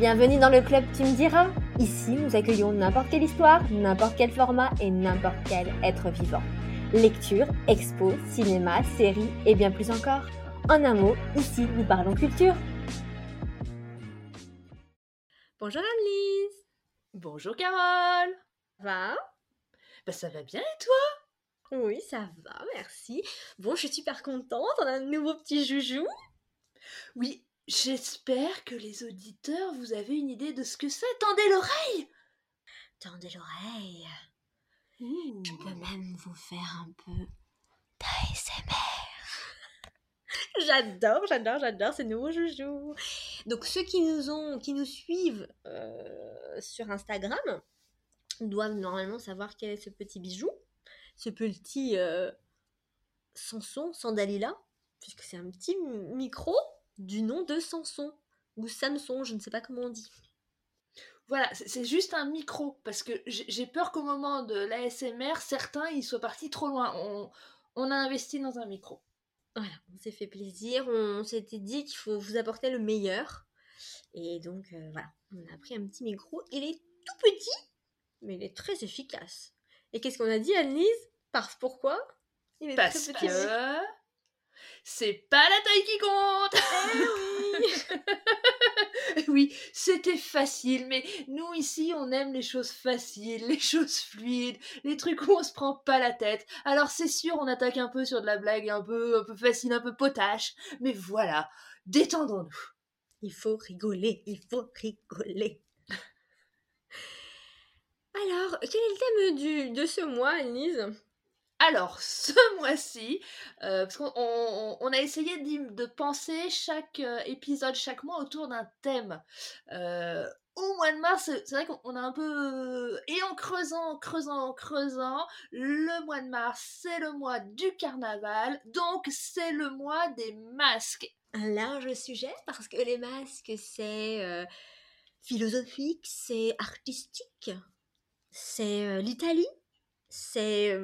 Bienvenue dans le club Tu me diras. Ici, nous accueillons n'importe quelle histoire, n'importe quel format et n'importe quel être vivant. Lecture, expo, cinéma, séries et bien plus encore. En un mot, ici, nous parlons culture. Bonjour Annelise. Bonjour Carole. Va? Bah ça va bien et toi? Oui, ça va, merci. Bon, je suis super contente, on a un nouveau petit joujou. Oui, j'espère que les auditeurs, vous avez une idée de ce que c'est. Tendez l'oreille Tendez l'oreille. Ouh. Je peux même vous faire un peu d'ASMR. J'adore, j'adore, j'adore ces nouveaux joujoux. Donc ceux qui nous ont, qui nous suivent euh, sur Instagram doivent normalement savoir quel est ce petit bijou, ce petit euh, Samson, sans Dalila, puisque c'est un petit micro du nom de Samson ou Samson, je ne sais pas comment on dit. Voilà, c'est- juste un micro, parce que j'ai peur qu'au moment de l'ASMR, certains ils soient partis trop loin. On, on a investi dans un micro. Voilà, on s'est fait plaisir, on s'était dit qu'il faut vous apporter le meilleur. Et donc euh, voilà, on a pris un petit micro. Il est tout petit, mais il est très efficace. Et qu'est-ce qu'on a dit, Annelise? Parce pourquoi? Il est Parce très petit. que c'est pas la taille qui compte Eh oui Oui, c'était facile, mais nous ici, on aime les choses faciles, les choses fluides, les trucs où on se prend pas la tête. Alors c'est sûr, on attaque un peu sur de la blague un peu, un peu facile, un peu potache, mais voilà, détendons-nous. Il faut rigoler, il faut rigoler. Alors, quel est le thème du, de ce mois, Annelise Alors, ce mois-ci, euh, parce qu'on on- on a essayé de penser chaque euh, épisode, chaque mois autour d'un thème. Euh, au mois de mars, c'est vrai qu'on a un peu... Et en creusant, en creusant, en creusant, le mois de mars, c'est le mois du carnaval, donc c'est le mois des masques. un large sujet parce que les masques, c'est philosophique, c'est artistique, c'est l'Italie, c'est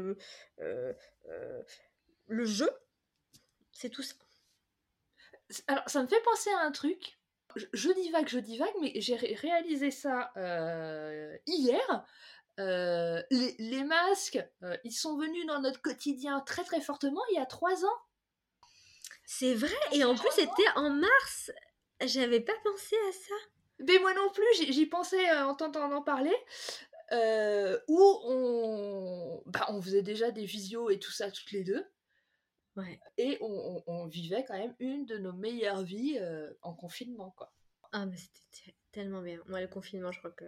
le jeu, c'est tout ça. Alors, ça me fait penser à un truc. Je, je divague, je divague, mais j'ai ré- réalisé ça euh, hier. Euh, les, les masques, euh, ils sont venus dans notre quotidien très très fortement il y a trois ans. C'est vrai, et en plus c'était en mars, j'avais pas pensé à ça. Mais moi non plus, j'y pensais euh, en t'entendant parler. Euh, où on, bah, on faisait déjà des visios et tout ça toutes les deux. Ouais. Et on, on- on vivait quand même une de nos meilleures vies euh, en confinement, quoi. Ah, mais c'était te- tellement bien. Moi, le confinement, je crois que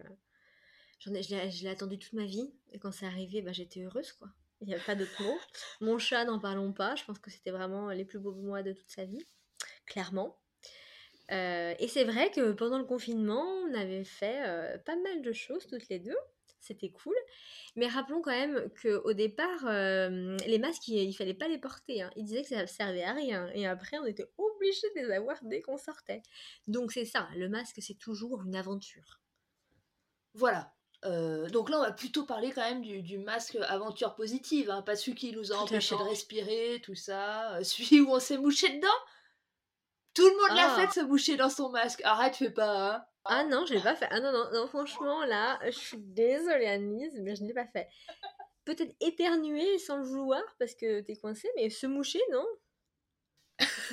j'en ai, je l'ai attendu toute ma vie, et quand c'est arrivé, bah, j'étais heureuse, quoi. Il n'y a pas d'autre mot. Mon chat, n'en parlons pas. Je pense que c'était vraiment les plus beaux mois de toute sa vie, clairement. Euh, et c'est vrai que pendant le confinement, on avait fait euh, pas mal de choses toutes les deux. C'était cool. Mais rappelons quand même qu'au départ, euh, les masques, il, il fallait pas les porter. hein. Ils disaient que ça servait à rien. Et après, on était obligé de les avoir dès qu'on sortait. Donc c'est ça, le masque, c'est toujours une aventure. Voilà. Euh, donc là, on va plutôt parler quand même du, du masque aventure positive, hein, pas celui qui nous a empêché de respirer, tout ça. euh, celui où on s'est mouché dedans. Tout le monde l'a Ah. fait de se moucher dans son masque. Arrête, fais pas, hein. Ah non, je l'ai pas fait. Ah non, non, non, franchement, là, je suis désolée, Annelise, mais je ne l'ai pas fait. Peut-être éternuer sans le vouloir parce que t'es coincé, mais se moucher, non?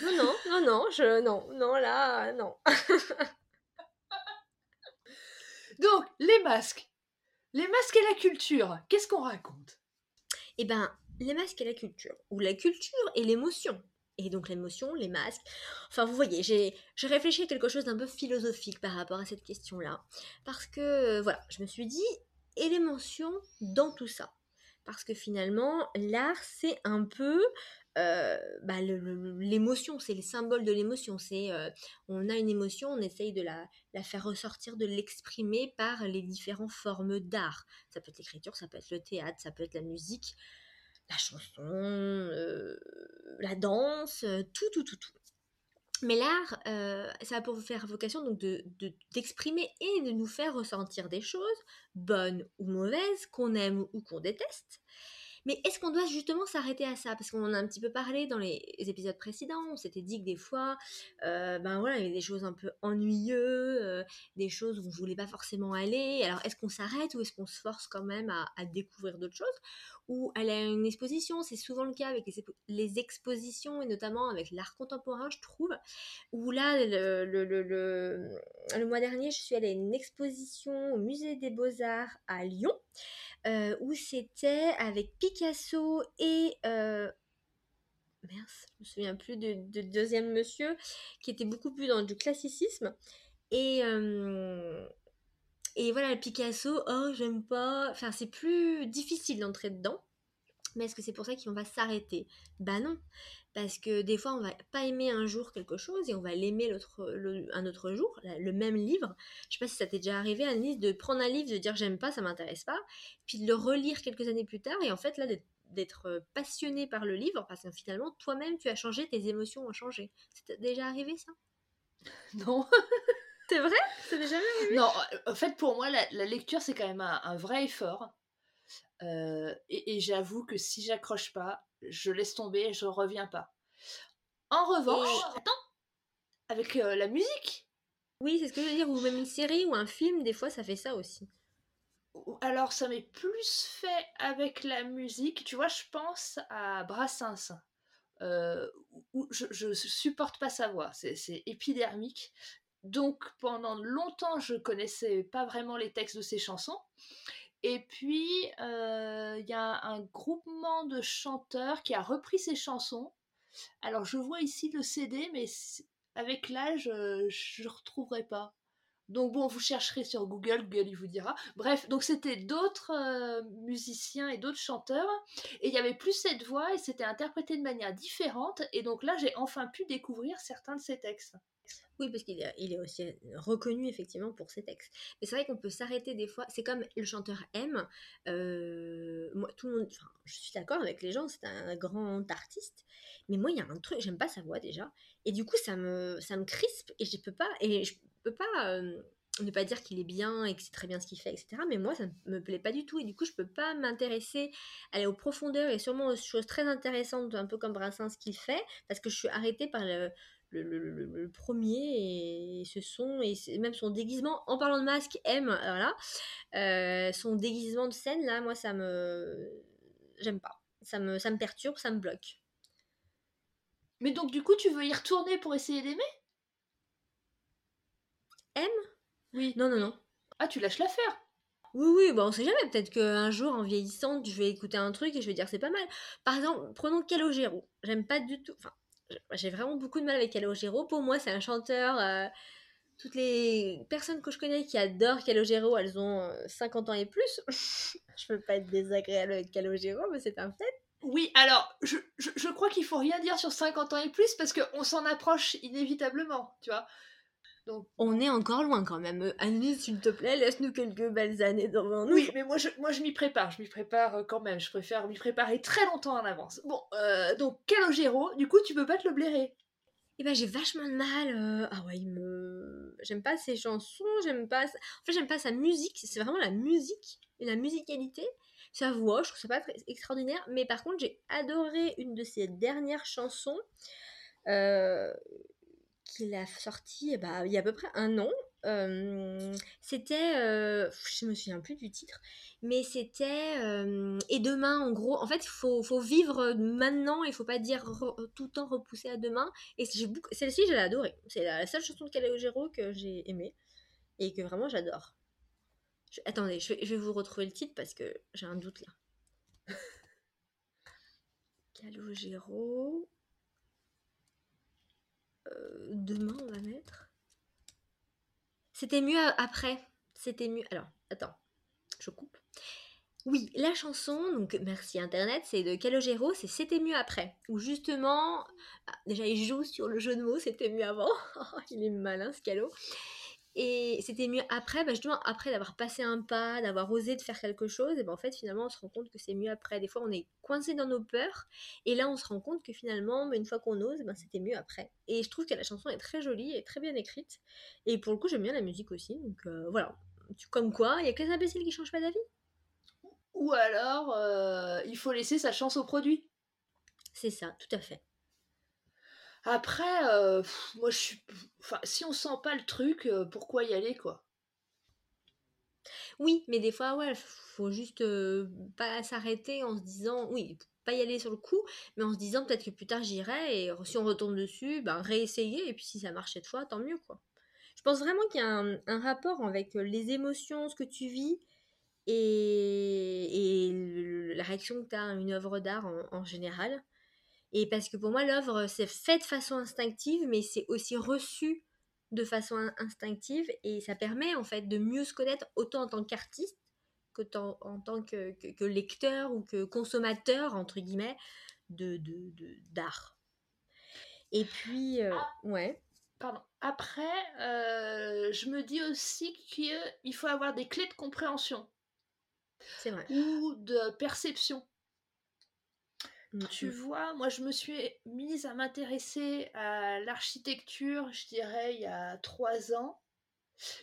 Non, non, non, non, je, non, non, là, non. Donc, les masques. Les masques et la culture. Qu'est-ce qu'on raconte? Eh ben, les masques et la culture, ou la culture et l'émotion. Et donc l'émotion, les masques. Enfin, vous voyez, j'ai réfléchi à quelque chose d'un peu philosophique par rapport à cette question-là. Parce que, euh, voilà, je me suis dit, et l'émotion dans tout ça? Parce que finalement, l'art, c'est un peu euh, bah, l'émotion, c'est le symbole de l'émotion. C'est euh, On a une émotion, on essaye de la faire ressortir, de l'exprimer par les différentes formes d'art. Ça peut être l'écriture, ça peut être le théâtre, ça peut être la musique la chanson, euh, la danse, euh, tout, tout, tout, tout. Mais l'art, euh, ça a pour faire vocation donc de, d'exprimer et de nous faire ressentir des choses, bonnes ou mauvaises, qu'on aime ou qu'on déteste. Mais est-ce qu'on doit justement s'arrêter à ça? Parce qu'on en a un petit peu parlé dans les épisodes précédents. On s'était dit que des fois, ben voilà, il y avait des choses un peu ennuyeuses, des choses où on voulait pas forcément aller. Alors, est-ce qu'on s'arrête ou est-ce qu'on se force quand même à, découvrir d'autres choses? Ou aller à une exposition, c'est souvent le cas avec les, expositions et notamment avec l'art contemporain, je trouve. Où là, le, le, le, le mois dernier, je suis allée à une exposition au musée des Beaux-Arts à Lyon. Euh, où c'était avec Picasso et euh, merde, je me souviens plus de, deuxième monsieur qui était beaucoup plus dans du classicisme et euh, et voilà Picasso oh j'aime pas. Enfin c'est plus difficile d'entrer dedans mais est-ce que c'est pour ça qu'on va s'arrêter? Bah non, parce que des fois on va pas aimer un jour quelque chose et on va l'aimer l'autre un autre jour le même livre. Je sais pas si ça t'est déjà arrivé Annelise de prendre un livre de dire j'aime pas ça m'intéresse pas puis de le relire quelques années plus tard et en fait là d'être euh, passionné par le livre parce que finalement toi-même tu as changé tes émotions ont changé. C'est déjà arrivé ça? Non c'est vrai? C'est déjà arrivé? Non en fait pour moi la, lecture c'est quand même un, vrai effort euh, et, et j'avoue que si j'accroche pas je laisse tomber, je reviens pas. En revanche, attends, avec euh, la musique. Oui, c'est ce que je veux dire, ou même une série ou un film, des fois ça fait ça aussi. Alors ça m'est plus fait avec la musique, tu vois, je pense à Brassens. Euh, où je, je supporte pas sa voix, c'est épidermique. Donc pendant longtemps, je connaissais pas vraiment les textes de ses chansons. Et puis, euh, il y a un groupement de chanteurs qui a repris ces chansons. Alors, je vois ici le CD, mais avec l'âge, euh, je ne retrouverai pas. Donc bon, vous chercherez sur Google, Google vous dira. Bref, donc c'était d'autres euh, musiciens et d'autres chanteurs, et il y avait plus cette voix, et c'était interprété de manière différente, et donc là j'ai enfin pu découvrir certains de ces textes. Oui, parce qu'il est, aussi reconnu effectivement pour ses textes. Mais c'est vrai qu'on peut s'arrêter des fois. C'est comme le chanteur M. Euh, tout le monde. Enfin, je suis d'accord avec les gens, c'est un grand artiste. Mais moi, il y a un truc, j'aime pas sa voix déjà. Et du coup, ça me, ça me crispe et je peux pas. Et je peux pas. Euh, ne pas dire qu'il est bien et que c'est très bien ce qu'il fait, etc. Mais moi, ça me plaît pas du tout. Et du coup, je peux pas m'intéresser, aller aux profondeurs et sûrement aux choses très intéressantes, un peu comme Brassens qu'il fait, parce que je suis arrêtée par le, le, premier et ce son et même son déguisement en parlant de masque M voilà euh, son déguisement de scène là moi ça me j'aime pas ça me ça me perturbe ça me bloque mais donc du coup tu veux y retourner pour essayer d'aimer? M? Oui non non non ah tu lâches l'affaire oui, oui, bon, on sait jamais. Peut-être qu'un jour, en vieillissant, je vais écouter un truc et je vais dire c'est pas mal. Par exemple, prenons Calogero. J'aime pas du tout. Enfin, j'ai vraiment beaucoup de mal avec Calogero. Pour moi, c'est un chanteur. Euh, toutes les personnes que je connais qui adorent Calogero, elles ont 50 euh, ans et plus. je veux pas être désagréable avec Calogero, mais c'est un fait. Oui, alors, je, je, je crois qu'il faut rien dire sur 50 ans et plus parce qu'on s'en approche inévitablement, tu vois. On est encore loin quand même. Annelise, s'il te plaît, laisse-nous quelques belles années devant nous. Oui, mais moi je, moi, je m'y prépare. Je m'y prépare euh, quand même. Je préfère m'y préparer très longtemps en avance. Bon, euh, donc Calogero, du coup, tu peux pas te le blairer? Eh ben, j'ai vachement de mal. Euh, ah ouais, il me. J'aime pas ses chansons, j'aime pas. En fait, j'aime pas sa musique. C'est vraiment la musique et la musicalité. Sa voix, je trouve ça pas très extraordinaire. Mais par contre, j'ai adoré une de ses dernières chansons. Euh, qu'il a sorti eh bah, il y a à peu près un an. c'était, euh, je me souviens plus du titre, mais c'était et demain en gros. En fait, il faut, vivre maintenant. Il faut pas dire tout le temps repousser à demain. Et celle-ci, je l'ai adorée. C'est la seule chanson de Calogero que j'ai aimée et que vraiment j'adore. Attendez, je je vais, vous retrouver le titre parce que j'ai un doute là. Calogero. Demain, on va mettre. C'était mieux après. C'était mieux. Alors, attends, je coupe. Oui, la chanson, donc merci Internet, c'est de Calogero, c'est C'était mieux après. Où justement, ah, déjà il joue sur le jeu de mots, c'était mieux avant. il est malin ce Calo. Et c'était mieux après, bah justement, après d'avoir passé un pas, d'avoir osé de faire quelque chose, et ben en fait, finalement, on se rend compte que c'est mieux après. Des fois, on est coincé dans nos peurs, et là, on se rend compte que finalement, bah, une fois qu'on ose, ben, c'était mieux après. Et je trouve que la chanson est très jolie et très bien écrite. Et pour le coup, j'aime bien la musique aussi, donc euh, voilà. Comme quoi, il y a que les imbéciles qui changent pas d'avis. ou alors il faut laisser sa chance au produit. C'est ça, tout à fait. Après, moi je suis. Enfin, si on sent pas le truc, pourquoi y aller quoi? Oui, mais des fois, ouais, faut juste pas s'arrêter en se disant, oui, pas y aller sur le coup, mais en se disant peut-être que plus tard j'irai et si on retombe dessus, ben réessayer et puis si ça marche cette fois, tant mieux quoi. Je pense vraiment qu'il y a un, rapport avec les émotions, ce que tu vis et, la réaction que tu as à une œuvre d'art en, général. Et parce que pour moi, l'œuvre, c'est fait de façon instinctive, mais c'est aussi reçu de façon instinctive et ça permet en fait de mieux se connaître autant en tant qu'artiste que en, tant que, que, lecteur ou que consommateur, entre guillemets, de, d'art. Et puis, euh, ah, ouais. Pardon. Après, euh, je me dis aussi qu'il faut avoir des clés de compréhension. C'est vrai. Ou de perception. Mmh, tu mmh. vois, moi je me suis mise à m'intéresser à l'architecture, je dirais, il y a trois ans.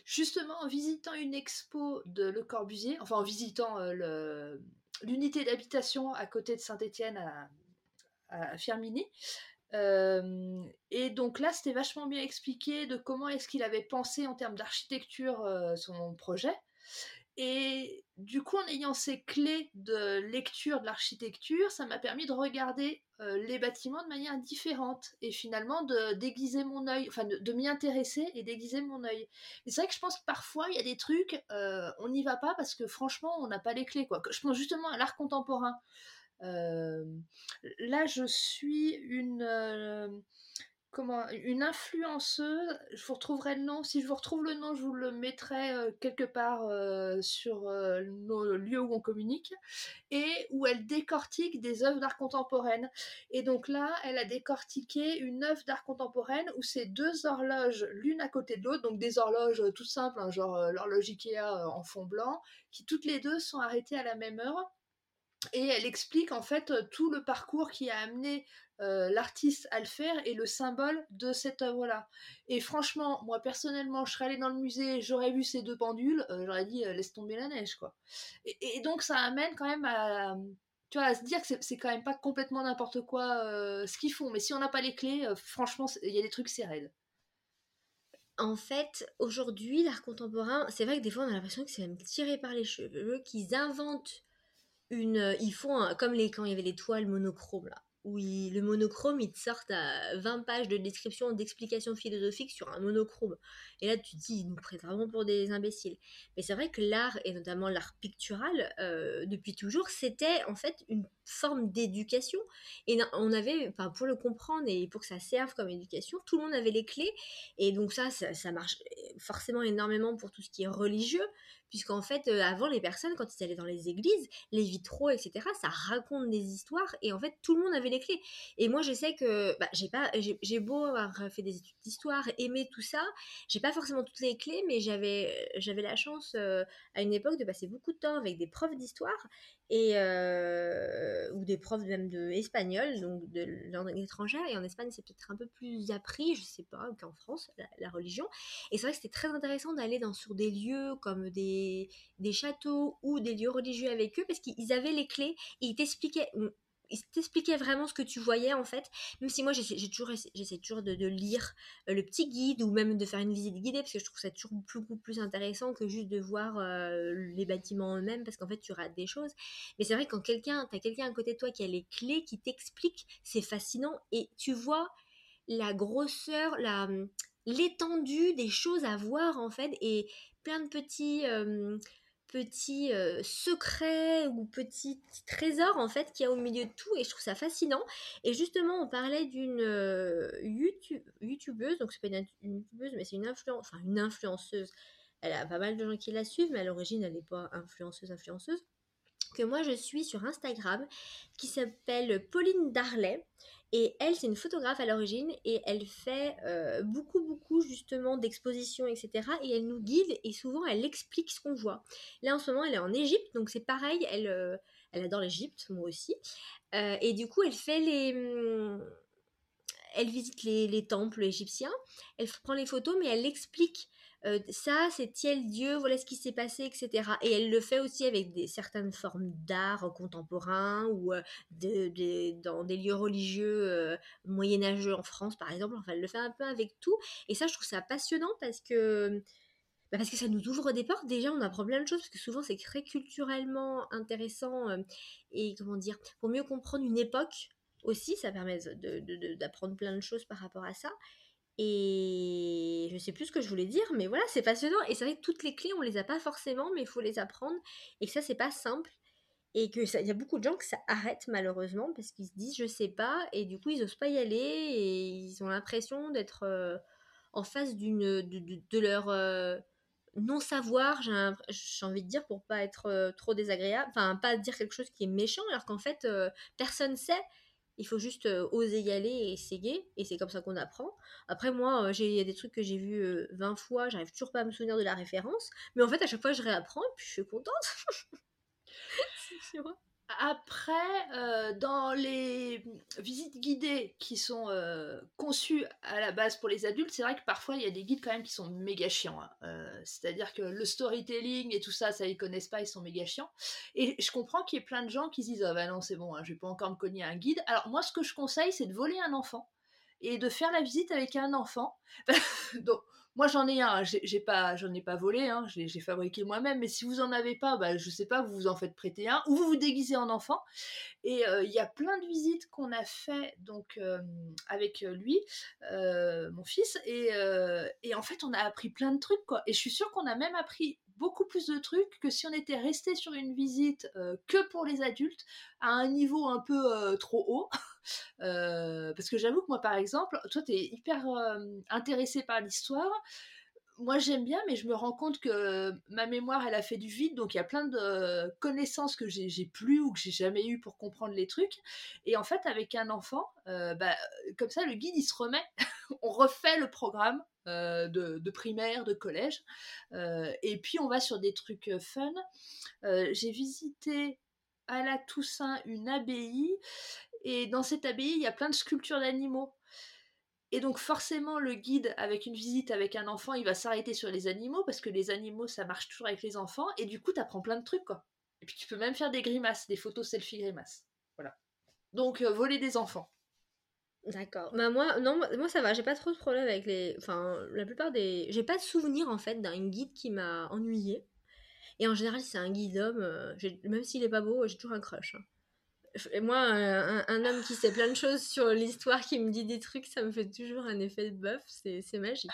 Justement, en visitant une expo de Le Corbusier, enfin en visitant euh, l'unité d'habitation à côté de Saint-Étienne à, à, Firmini. Euh, et donc là, c'était vachement bien expliqué de comment est-ce qu'il avait pensé en termes d'architecture euh, son projet. Et du coup, en ayant ces clés de lecture de l'architecture, ça m'a permis de regarder euh, les bâtiments de manière différente et finalement de déguiser mon œil, enfin de, m'y intéresser et déguiser mon œil. C'est vrai que je pense que parfois il y a des trucs, euh, on n'y va pas parce que franchement on n'a pas les clés. Je pense justement à l'art contemporain. Euh, là, je suis une comment une influenceuse, je vous retrouverai le nom, si je vous retrouve le nom, je vous le mettrai euh, quelque part euh, sur euh, nos lieux où on communique, et où elle décortique des œuvres d'art contemporaine. Et donc là, elle a décortiqué une œuvre d'art contemporaine où c'est deux horloges l'une à côté de l'autre, donc des horloges tout simples, hein, genre l'horloge Ikea en fond blanc, qui toutes les deux sont arrêtées à la même heure et elle explique en fait tout le parcours qui a amené euh, l'artiste à le faire et le symbole de cette œuvre-là. Et franchement, moi personnellement, je serais allée dans le musée, j'aurais vu ces deux pendules, euh, j'aurais dit euh, laisse tomber la neige quoi. Et, donc ça amène quand même à, tu vois, à se dire que c'est quand même pas complètement n'importe quoi ce qu'ils font. Mais si on n'a pas les clés, franchement, il y a des trucs c'est raide. En fait, aujourd'hui, l'art contemporain, c'est vrai que des fois on a l'impression que c'est même tiré par les cheveux, qu'ils inventent une. Ils font comme les, quand il y avait les toiles monochromes là où le monochrome, il te sort à 20 pages de description, d'explications philosophiques sur un monochrome. Et là, tu te dis, ils nous prennent vraiment pour des imbéciles. Mais c'est vrai que l'art, et notamment l'art pictural, euh, depuis toujours, c'était en fait une forme d'éducation. Et on avait, pour le comprendre et pour que ça serve comme éducation, tout le monde avait les clés. Et donc ça, ça, ça marche forcément énormément pour tout ce qui est religieux, puisqu'en fait, euh, avant, les personnes, quand ils allaient dans les églises, les vitraux, etc., ça raconte des histoires, et en fait, tout le monde avait les clés. Et moi, je sais que bah, j'ai pas, j'ai beau avoir fait des études d'histoire, aimer tout ça, j'ai pas forcément toutes les clés, mais j'avais, j'avais la chance euh, à une époque de passer beaucoup de temps avec des profs d'histoire et euh, ou des profs même de espagnol, donc de langue étrangère. Et en Espagne, c'est peut-être un peu plus appris, je sais pas, qu'en France, la, religion. Et c'est vrai que c'était très intéressant d'aller sur des lieux comme des, des châteaux ou des lieux religieux avec eux parce qu'ils avaient les clés et ils t'expliquaient il t'expliquait vraiment ce que tu voyais en fait. Même si moi j'essaie toujours, toujours de, lire euh, le petit guide ou même de faire une visite guidée parce que je trouve ça toujours beaucoup plus intéressant que juste de voir euh, les bâtiments eux-mêmes parce qu'en fait tu rates des choses. Mais c'est vrai que quand quelqu'un, t'as quelqu'un à côté de toi qui a les clés, qui t'explique, c'est fascinant et tu vois la grosseur, la l'étendue des choses à voir en fait et plein de petits euh, petits euh, secrets ou petits trésors en fait qu'il y a au milieu de tout et je trouve ça fascinant. Et justement, on parlait d'une euh, YouTube, youtubeuse, donc c'est pas une, youtubeuse, mais c'est une, influence enfin, une influenceuse. Elle a pas mal de gens qui la suivent, mais à l'origine, elle n'est pas influenceuse, influenceuse. Que moi je suis sur Instagram qui s'appelle Pauline Darley et elle, c'est une photographe à l'origine et elle fait euh, beaucoup, beaucoup justement d'expositions, etc. Et elle nous guide et souvent elle explique ce qu'on voit. Là en ce moment, elle est en Égypte, donc c'est pareil, elle, euh, elle adore l'Égypte, moi aussi. Euh, et du coup, elle fait les. Hum, elle visite les, les temples égyptiens, elle prend les photos, mais elle explique euh, ça c'est tel dieu, voilà ce qui s'est passé, etc. Et elle le fait aussi avec certaines formes d'art contemporain ou de, dans des lieux religieux moyenâgeux en France par exemple. Enfin, elle le fait un peu avec tout. Et ça, je trouve ça passionnant parce que bah, parce que ça nous ouvre des portes. Déjà, on apprend plein de choses, parce que souvent, c'est très culturellement intéressant. et comment dire, pour mieux comprendre une époque aussi, ça permet d'apprendre plein de choses par rapport à ça. Et je sais plus ce que je voulais dire, mais voilà, c'est passionnant. Et c'est vrai que toutes les clés, on les a pas forcément, mais il faut les apprendre. Et que ça, c'est pas simple. Et que il y a beaucoup de gens que ça arrête malheureusement parce qu'ils se disent je sais pas et du coup ils osent pas y aller et ils ont l'impression d'être en face d'une de, leur non savoir, j'ai envie de dire pour pas être trop désagréable, enfin pas dire quelque chose qui est méchant alors qu'en fait personne sait il faut juste oser y aller et essayer, et c'est comme ça qu'on apprend. Après, moi, il y a des trucs que j'ai vus 20 fois, j'arrive toujours pas à me souvenir de la référence, mais en fait, à chaque fois, je réapprends, et puis je suis contente. Après, dans les visites guidées qui sont conçues à la base pour les adultes, c'est vrai que parfois il y a des guides quand même qui sont méga chiants. Hein. C'est-à-dire que le storytelling et tout ça, ça ils connaissent pas, ils sont méga chiants. Et je comprends qu'il y ait plein de gens qui se disent ah bah non c'est bon, hein, je vais pas encore me cogner un guide. Alors moi ce que je conseille c'est de voler un enfant et de faire la visite avec un enfant. Donc moi, j'en ai un, j'ai pas, j'en ai pas volé, hein, j'ai fabriqué moi-même, mais si vous en avez pas, bah, je sais pas, vous vous en faites prêter un, ou vous vous déguisez en enfant. Et euh, il y a plein de visites qu'on a fait donc euh, avec lui, euh, mon fils, et, et, en fait, on a appris plein de trucs, quoi. Et je suis sûre qu'on a même appris beaucoup plus de trucs que si on était resté sur une visite que pour les adultes à un niveau un peu trop haut. parce que j'avoue que moi, par exemple, toi, tu es hyper intéressé par l'histoire. Moi, j'aime bien, mais je me rends compte que ma mémoire, elle a fait du vide. Donc, il y a plein de connaissances que j'ai plus ou que j'ai jamais eu pour comprendre les trucs. Et en fait, avec un enfant, bah, comme ça, le guide, il se remet. on refait le programme de, primaire, de collège. et puis on va sur des trucs fun. J'ai visité à la Toussaint une abbaye et dans cette abbaye, il y a plein de sculptures d'animaux. Et donc forcément, le guide, avec une visite avec un enfant, il va s'arrêter sur les animaux, parce que les animaux, ça marche toujours avec les enfants, et du coup, tu apprends plein de trucs, quoi. Et puis tu peux même faire des grimaces, des photos selfie grimaces. Voilà. Donc, euh, voler des enfants. D'accord. Bah moi, ça va, j'ai pas trop de problème avec les... Enfin, la plupart des... J'ai pas de souvenir, en fait, d'un guide qui m'a ennuyé. Et en général, c'est un guide homme, euh, même s'il est pas beau, j'ai toujours un crush. Hein moi, un, homme qui sait plein de choses sur l'histoire, qui me dit des trucs, ça me fait toujours un effet de bœuf. C'est magique.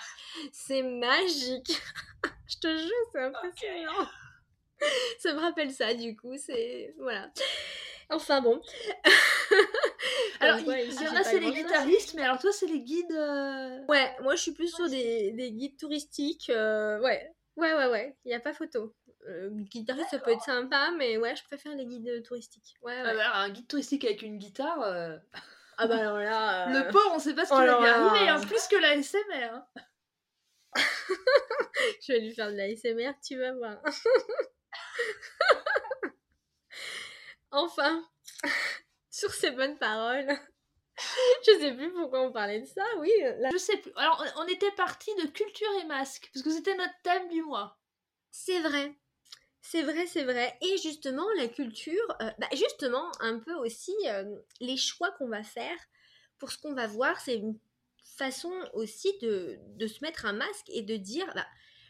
C'est magique. Je te jure, c'est impressionnant. ça me rappelle ça, du coup. C'est. Voilà. Enfin bon. alors, il y, en a, c'est les guitaristes, mais alors toi, c'est les guides. Euh, ouais, moi, je suis plus sur des, des guides touristiques. Euh, ouais, ouais, ouais, ouais. Il n'y a pas photo. Euh, guitariste, ça peut être sympa, mais ouais, je préfère les guides touristiques. Ouais, ah bah un guide touristique avec une guitare. Euh, ah bah alors là. Le euh, pauvre, on sait pas ce qui va lui arriver, hein, plus que la SMR. Hein. je vais lui faire de la SMR, tu vas voir. enfin, sur ces bonnes paroles. je sais plus pourquoi on parlait de ça, oui. Je sais plus. Alors, on était parti de culture et masque, parce que c'était notre thème du mois. C'est vrai. C'est vrai, c'est vrai. Et justement, la culture, euh, bah, justement, un peu aussi, euh, les choix qu'on va faire pour ce qu'on va voir, c'est une façon aussi de, se mettre un masque et de dire, bah,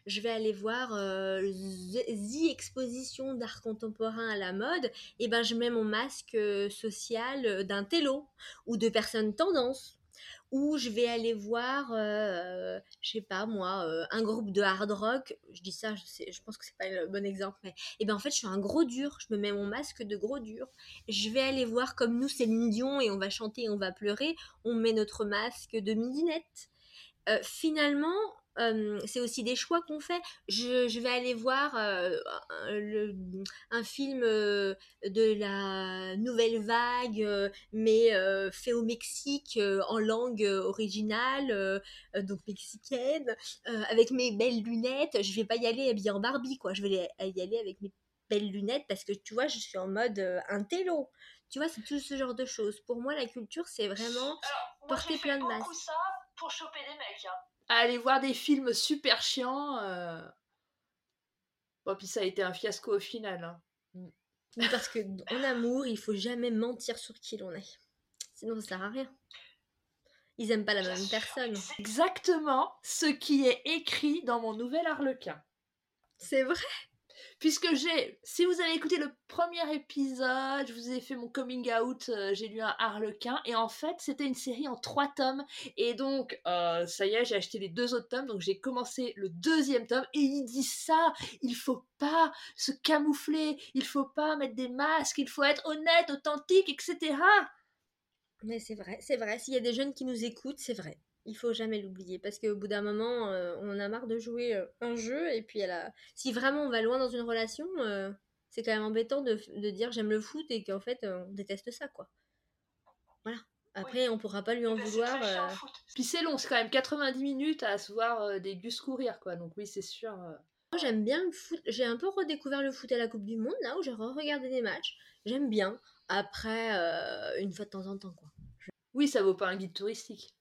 je vais aller voir euh, The Exposition d'art contemporain à la mode, et ben je mets mon masque social d'un télo ou de personne tendance ou je vais aller voir, euh, je sais pas moi, euh, un groupe de hard rock. Je dis ça, je, pense que c'est pas le bon exemple, mais et ben en fait je suis un gros dur. Je me mets mon masque de gros dur. Je vais aller voir comme nous c'est Dion et on va chanter et on va pleurer. On met notre masque de midinette. Euh, finalement, c'est aussi des choix qu'on fait. Je, vais aller voir un film de la nouvelle vague, mais fait au Mexique en langue originale, donc mexicaine, avec mes belles lunettes. Je vais pas y aller habillée en Barbie, quoi. Je vais y aller avec mes belles lunettes parce que tu vois, je suis en mode intello. Tu vois, c'est tout ce genre de choses. Pour moi, la culture, c'est vraiment porter plein de masques. ça pour choper des mecs. Hein. À aller voir des films super chiants. Euh. Bon, puis ça a été un fiasco au final. Hein. Mm. parce que en amour, il faut jamais mentir sur qui l'on est. Sinon, ça sert à rien. Ils aiment pas la même personne. Exactement ce qui est écrit dans mon nouvel Harlequin. C'est vrai puisque j'ai, si vous avez écouté le premier épisode, je vous ai fait mon coming out, euh, j'ai lu un Harlequin, et en fait c'était une série en trois tomes, et donc euh, ça y est, j'ai acheté les deux autres tomes, donc j'ai commencé le deuxième tome, et il dit ça, il faut pas se camoufler, il faut pas mettre des masques, il faut être honnête, authentique, etc. Mais c'est vrai, c'est vrai, s'il y a des jeunes qui nous écoutent, c'est vrai il faut jamais l'oublier parce qu'au bout d'un moment, euh, on a marre de jouer euh, un jeu et puis elle si vraiment on va loin dans une relation, euh, c'est quand même embêtant de, dire j'aime le foot et qu'en fait on déteste ça quoi. Voilà. Après, on pourra pas lui en vouloir. Puis c'est long, c'est quand même 90 minutes à se voir des gus courir quoi. Donc oui, c'est sûr. Moi j'aime bien le foot. J'ai un peu redécouvert le foot à la Coupe du Monde là où j'ai regardé des matchs. J'aime bien. Après, une fois de temps en temps quoi. Oui, ça vaut pas un guide touristique.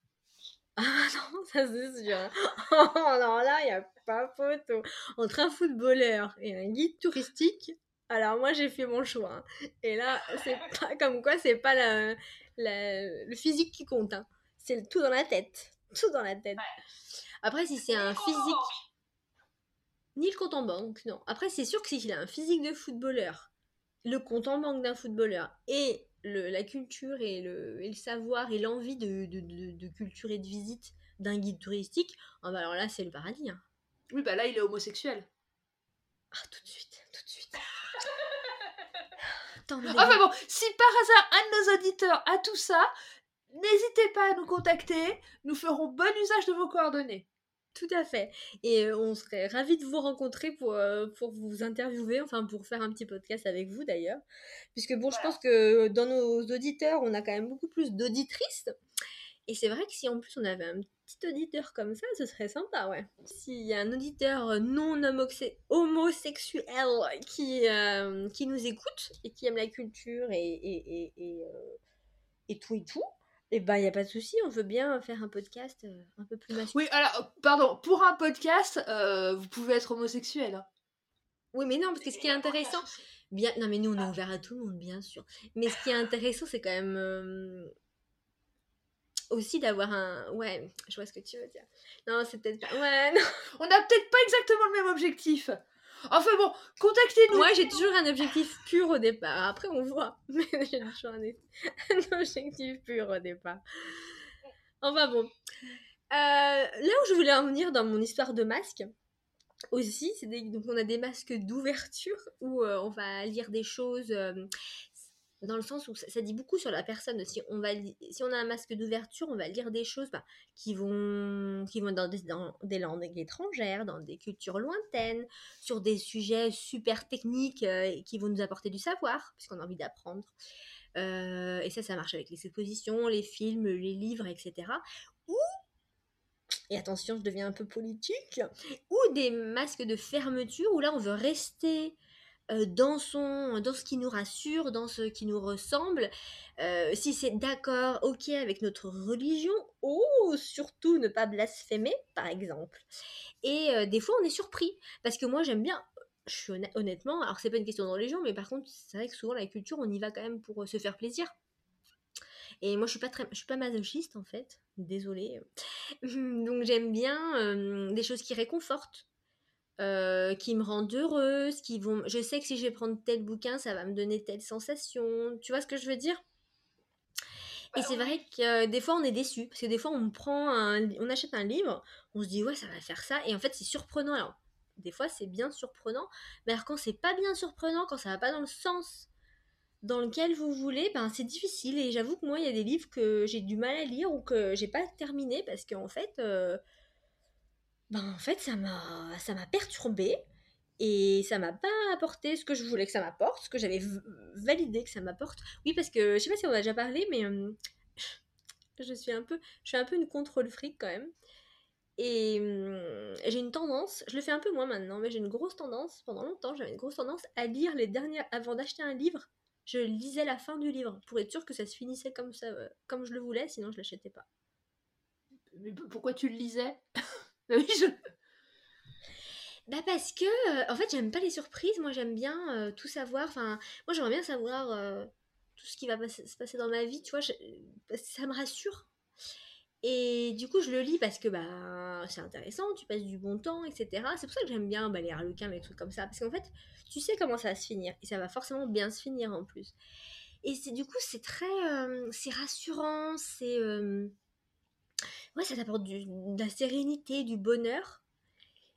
Ah non, ça c'est sûr. Oh non, là, il n'y a pas photo. Entre un footballeur et un guide touristique, alors moi j'ai fait mon choix. Hein. Et là, c'est pas comme quoi, c'est pas la, le physique qui compte. Hein. C'est tout dans la tête. Tout dans la tête. Après, si c'est un physique. Ni le compte en banque, non. Après, c'est sûr que s'il a un physique de footballeur, le compte en banque d'un footballeur et la culture et le, le savoir et l'envie de, de, culture et de visite d'un guide touristique, oh bah alors là, c'est le paradis. Hein. Oui, bah là, il est homosexuel. Ah, tout de suite, tout de suite. enfin bon, si par hasard un de nos auditeurs a tout ça, n'hésitez pas à nous contacter. Nous ferons bon usage de vos coordonnées. Tout à fait. Et euh, on serait ravis de vous rencontrer pour, euh, pour vous interviewer, enfin pour faire un petit podcast avec vous d'ailleurs. Puisque bon, je pense que dans nos auditeurs, on a quand même beaucoup plus d'auditrices. Et c'est vrai que si en plus on avait un petit auditeur comme ça, ce serait sympa, ouais. S'il y a un auditeur non homosexuel qui, euh, qui nous écoute et qui aime la culture et, et, et, et tout et tout, eh ben, il n'y a pas de souci, on veut bien faire un podcast euh, un peu plus masculin. Oui, alors, pardon, pour un podcast, euh, vous pouvez être homosexuel. Hein. Oui, mais non, parce que ce qui est intéressant, bien, non, mais nous, on est ah. ouvert à tout le monde, bien sûr. Mais ce qui est intéressant, c'est quand même euh, aussi d'avoir un. Ouais, je vois ce que tu veux dire. Non, c'est peut-être pas. Ouais, non. On n'a peut-être pas exactement le même objectif. Enfin bon, contactez-nous. Moi, j'ai toujours un objectif pur au départ. Après, on voit. Mais j'ai toujours un, objectif pur au départ. Enfin bon. Euh, là où je voulais en venir dans mon histoire de masque, aussi, c'est donc on a des masques d'ouverture où euh, on va lire des choses. Euh, dans le sens où ça, dit beaucoup sur la personne. Si on, va, si on a un masque d'ouverture, on va lire des choses bah, qui vont, qui vont dans, des, dans des langues étrangères, dans des cultures lointaines, sur des sujets super techniques euh, qui vont nous apporter du savoir, puisqu'on a envie d'apprendre. Euh, et ça, ça marche avec les expositions, les films, les livres, etc. Ou, et attention, je deviens un peu politique, ou des masques de fermeture, où là, on veut rester dans, son, dans ce qui nous rassure, dans ce qui nous ressemble, euh, si c'est d'accord, ok avec notre religion, ou surtout ne pas blasphémer, par exemple. Et euh, des fois, on est surpris, parce que moi, j'aime bien, je suis honnêtement, alors c'est pas une question de religion, mais par contre, c'est vrai que souvent, la culture, on y va quand même pour se faire plaisir. Et moi, je suis pas très, je suis pas masochiste en fait, désolée. Donc j'aime bien des choses qui réconfortent. Euh, qui me rendent heureuse, qui vont... Je sais que si je vais prendre tel bouquin, ça va me donner telle sensation. Tu vois ce que je veux dire? Et bah c'est vrai que euh, des fois on est déçu parce que des fois on prend un... on achète un livre, on se dit ouais ça va faire ça et en fait c'est surprenant. Alors des fois c'est bien surprenant, mais alors quand c'est pas bien surprenant, quand ça va pas dans le sens dans lequel vous voulez, ben c'est difficile et j'avoue que moi il y a des livres que j'ai du mal à lire ou que j'ai pas terminé parce qu'en fait euh, ben en fait ça m'a ça m'a perturbée et ça m'a pas apporté ce que je voulais que ça m'apporte, ce que j'avais validé que ça m'apporte. Oui parce que je sais pas si on a déjà parlé mais je suis un peu je suis un peu une contrôle fric quand même. Et j'ai une tendance, je le fais un peu moins maintenant, mais j'ai une grosse tendance, pendant longtemps j'avais une grosse tendance à lire les dernières, avant d'acheter un livre, je lisais la fin du livre pour être sûr que ça se finissait comme ça, comme je le voulais, sinon je l'achetais pas. Mais pourquoi tu le lisais? Je... Bah parce que, euh, en fait, j'aime pas les surprises. Moi, j'aime bien euh, tout savoir. Enfin, moi, j'aimerais bien savoir euh, tout ce qui va se passer dans ma vie, tu vois. ça me rassure. Et du coup, je le lis parce que bah c'est intéressant, tu passes du bon temps, etc. C'est pour ça que j'aime bien bah, les harlequins, les trucs comme ça. Parce qu'en fait, tu sais comment ça va se finir. Et ça va forcément bien se finir en plus. Et c'est du coup, c'est très... c'est rassurant, c'est... ouais, ça t'apporte de la sérénité, du bonheur.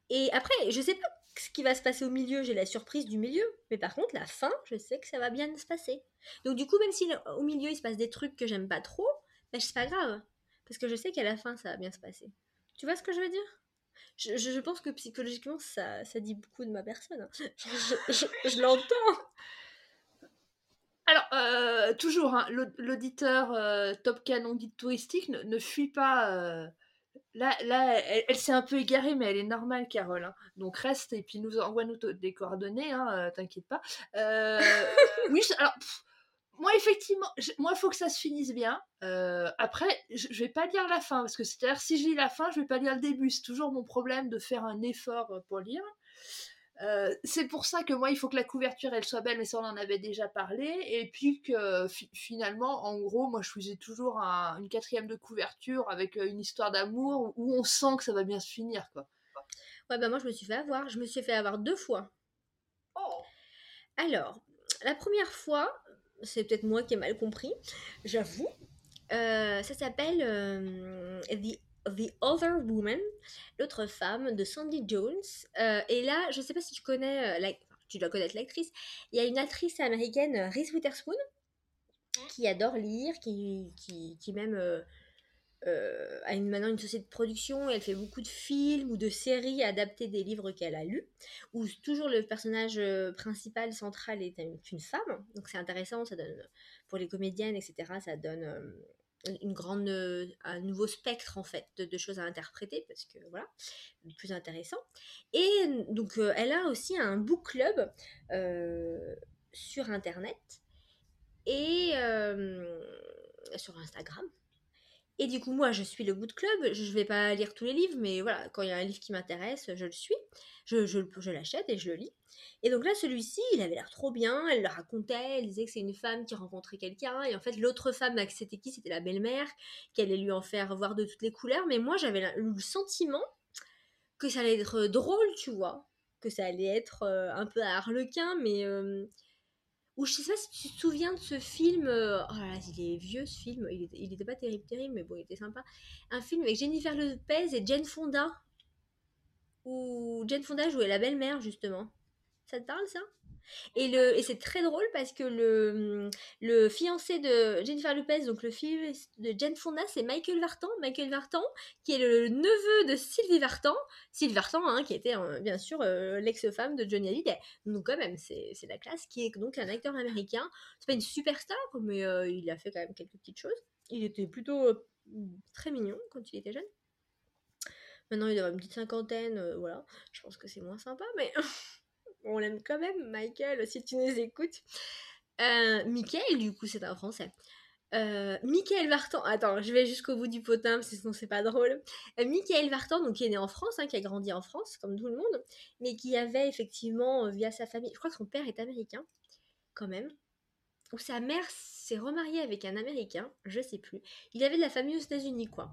Et après, je sais pas ce qui va se passer au milieu, j'ai la surprise du milieu. Mais par contre, la fin, je sais que ça va bien se passer. Donc du coup, même si au milieu il se passe des trucs que j'aime pas trop, bah c'est pas grave. Parce que je sais qu'à la fin, ça va bien se passer. Tu vois ce que je veux dire? Je, je- pense que psychologiquement, ça, ça dit beaucoup de ma personne. hein. Je- je l'entends. Alors, euh, toujours, hein, l'aud- l'auditeur euh, Top Canon Guide Touristique ne, ne fuit pas. euh, Là, là elle, s'est un peu égarée, mais elle est normale, Carole. hein. Donc reste et puis nous envoie-nous des coordonnées, hein, t'inquiète pas. Oui, alors, moi, effectivement, moi, il faut que ça se finisse bien. Après, je, je vais pas lire la fin, parce que c'est-à-dire, si je lis la fin, je vais pas lire le début. C'est toujours mon problème de faire un effort pour lire. Euh, c'est pour ça que moi, il faut que la couverture elle soit belle, mais ça on en avait déjà parlé. Et puis que fi- finalement, en gros, moi je faisais toujours un- une quatrième de couverture avec euh, une histoire d'amour où on sent que ça va bien se finir, quoi. Ouais, bah moi, je me suis fait avoir. Je me suis fait avoir deux fois. Oh. Alors, la première fois, c'est peut-être moi qui ai mal compris, j'avoue. Euh, ça s'appelle euh, The, The Other Woman, l'autre femme de Sandy Jones. Euh, et là, je sais pas si tu connais, euh, la- enfin, tu dois connaître l'actrice. Il y a une actrice américaine, euh, Reese Witherspoon, qui adore lire, qui, qui, qui même euh, euh, a une, maintenant une société de production et elle fait beaucoup de films ou de séries adaptées des livres qu'elle a lus où toujours le personnage principal central est une, femme. Donc c'est intéressant, ça donne pour les comédiennes, etc. Ça donne une grande, euh, un nouveau spectre en fait de, choses à interpréter parce que voilà, plus intéressant. Et donc euh, elle a aussi un book club euh, sur internet et sur Instagram. Et du coup, moi, je suis le book club. Je vais pas lire tous les livres, mais voilà, quand il y a un livre qui m'intéresse, je le suis. Je, je, l'achète et je le lis. Et donc là, celui-ci, il avait l'air trop bien. Elle le racontait. Elle disait que c'est une femme qui rencontrait quelqu'un. Et en fait, l'autre femme, c'était qui? C'était la belle-mère, qui allait lui en faire voir de toutes les couleurs. Mais moi, j'avais le sentiment que ça allait être drôle, tu vois. Que ça allait être euh, un peu harlequin, mais. euh, ou je sais pas si tu te souviens de ce film. euh, Oh là là, il est vieux ce film. Il était, il était pas terrible, terrible, mais bon, il était sympa. Un film avec Jennifer Lopez et Jane Fonda. Où Jane Fonda jouait la belle-mère, justement. Ça te parle, ça? Et, et c'est très drôle parce que le, le fiancé de Jennifer Lopez, donc le fils de Jane Fonda, c'est Michael Vartan. Michael Vartan, qui est le neveu de Sylvie Vartan. Sylvie Vartan, hein, qui était euh, bien sûr euh, l'ex-femme de Johnny Hallyday. Donc quand même, c'est la classe, qui est donc un acteur américain. C'est pas une superstar, mais euh, il a fait quand même quelques petites choses. Il était plutôt euh, très mignon quand il était jeune. Maintenant, il avoir une petite cinquantaine, voilà. Je pense que c'est moins sympa, mais on l'aime quand même, Michael, si tu nous écoutes. Euh, Michael, du coup, c'est un français. Euh, Michael Vartan, attends, je vais jusqu'au bout du potin, sinon c'est pas drôle. Euh, Michael Vartan, donc qui est né en France, hein, qui a grandi en France, comme tout le monde, mais qui avait effectivement, via sa famille, je crois que son père est américain, quand même, ou sa mère s'est remariée avec un américain, je sais plus. Il avait de la famille aux États-Unis, quoi.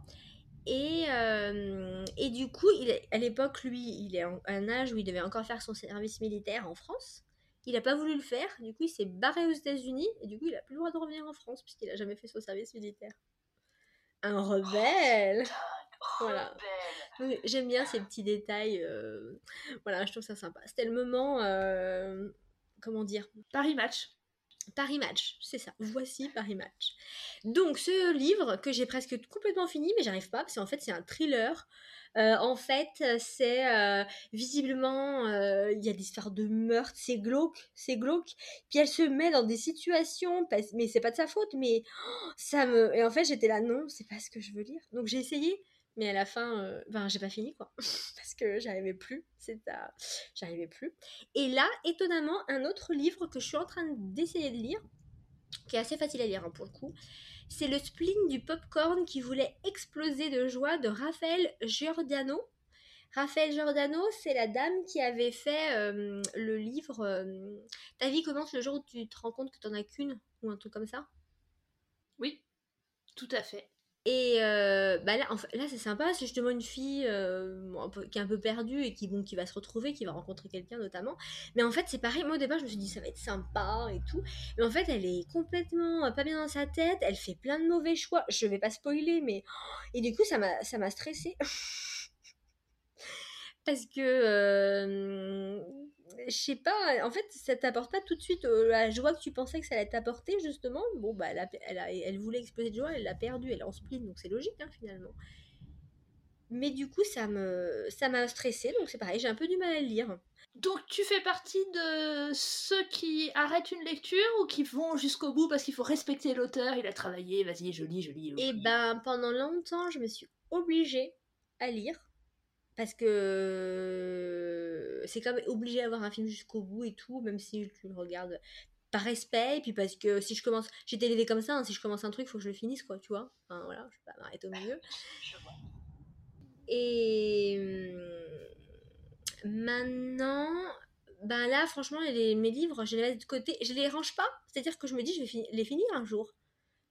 Et, euh, et du coup, il est- à l'époque, lui, il est en un âge où il devait encore faire son service militaire en France. Il n'a pas voulu le faire, du coup, il s'est barré aux États-Unis, et du coup, il n'a plus le droit de revenir en France, puisqu'il n'a jamais fait son service militaire. Un rebelle Voilà. J'aime bien ces petits détails. euh, Voilà, je trouve ça sympa. C'était le moment. euh, Comment dire Paris Match. Paris Match, c'est ça. Voici Paris Match. Donc ce livre que j'ai presque complètement fini, mais j'arrive pas parce qu'en fait c'est un thriller. Euh, en fait, c'est euh, visiblement euh, il y a des histoires de meurtre, c'est glauque, c'est glauque. Puis elle se met dans des situations, mais c'est pas de sa faute, mais oh, ça me. Et en fait j'étais là non, c'est pas ce que je veux lire. Donc j'ai essayé, mais à la fin, euh, ben j'ai pas fini quoi, parce que j'arrivais plus. C'est à... j'arrivais plus. Et là, étonnamment, un autre livre que je suis en train d'essayer de lire, qui est assez facile à lire hein, pour le coup, c'est le spleen du popcorn qui voulait exploser de joie de Raphaël Giordano. Raphaël Giordano, c'est la dame qui avait fait euh, le livre euh, Ta vie commence le jour où tu te rends compte que t'en as qu'une, ou un truc comme ça. Oui, tout à fait. Et euh, bah là, c'est sympa, c'est justement une fille euh, qui est un peu perdue et qui, bon, qui va se retrouver, qui va rencontrer quelqu'un notamment. Mais en fait, c'est pareil, moi au départ, je me suis dit ça va être sympa et tout. Mais en fait, elle est complètement euh, pas bien dans sa tête, elle fait plein de mauvais choix. Je vais pas spoiler, mais. Et du coup, ça m'a stressée. Parce que. Je sais pas, en fait, ça t'apporte pas tout de suite euh, la joie que tu pensais que ça allait t'apporter, justement. Bon, bah, elle, a- elle, a- elle voulait exploser de joie, elle l'a perdue, elle est en spleen, donc c'est logique, hein, finalement. Mais du coup, ça me ça m'a stressée, donc c'est pareil, j'ai un peu du mal à lire. Donc tu fais partie de ceux qui arrêtent une lecture ou qui vont jusqu'au bout parce qu'il faut respecter l'auteur, il a travaillé, vas-y, je lis, je lis. je Et lis. ben, pendant longtemps, je me suis obligée à lire. Parce que c'est comme obligé d'avoir un film jusqu'au bout et tout, même si tu le regardes par respect, et puis parce que si je commence, j'ai été élevée comme ça, hein, si je commence un truc, il faut que je le finisse, quoi, tu vois. Enfin, voilà, je vais pas m'arrêter au milieu. Et hum, maintenant, ben là, franchement, les- mes livres, je les laisse de côté, je les range pas, c'est-à-dire que je me dis, je vais fi- les finir un jour,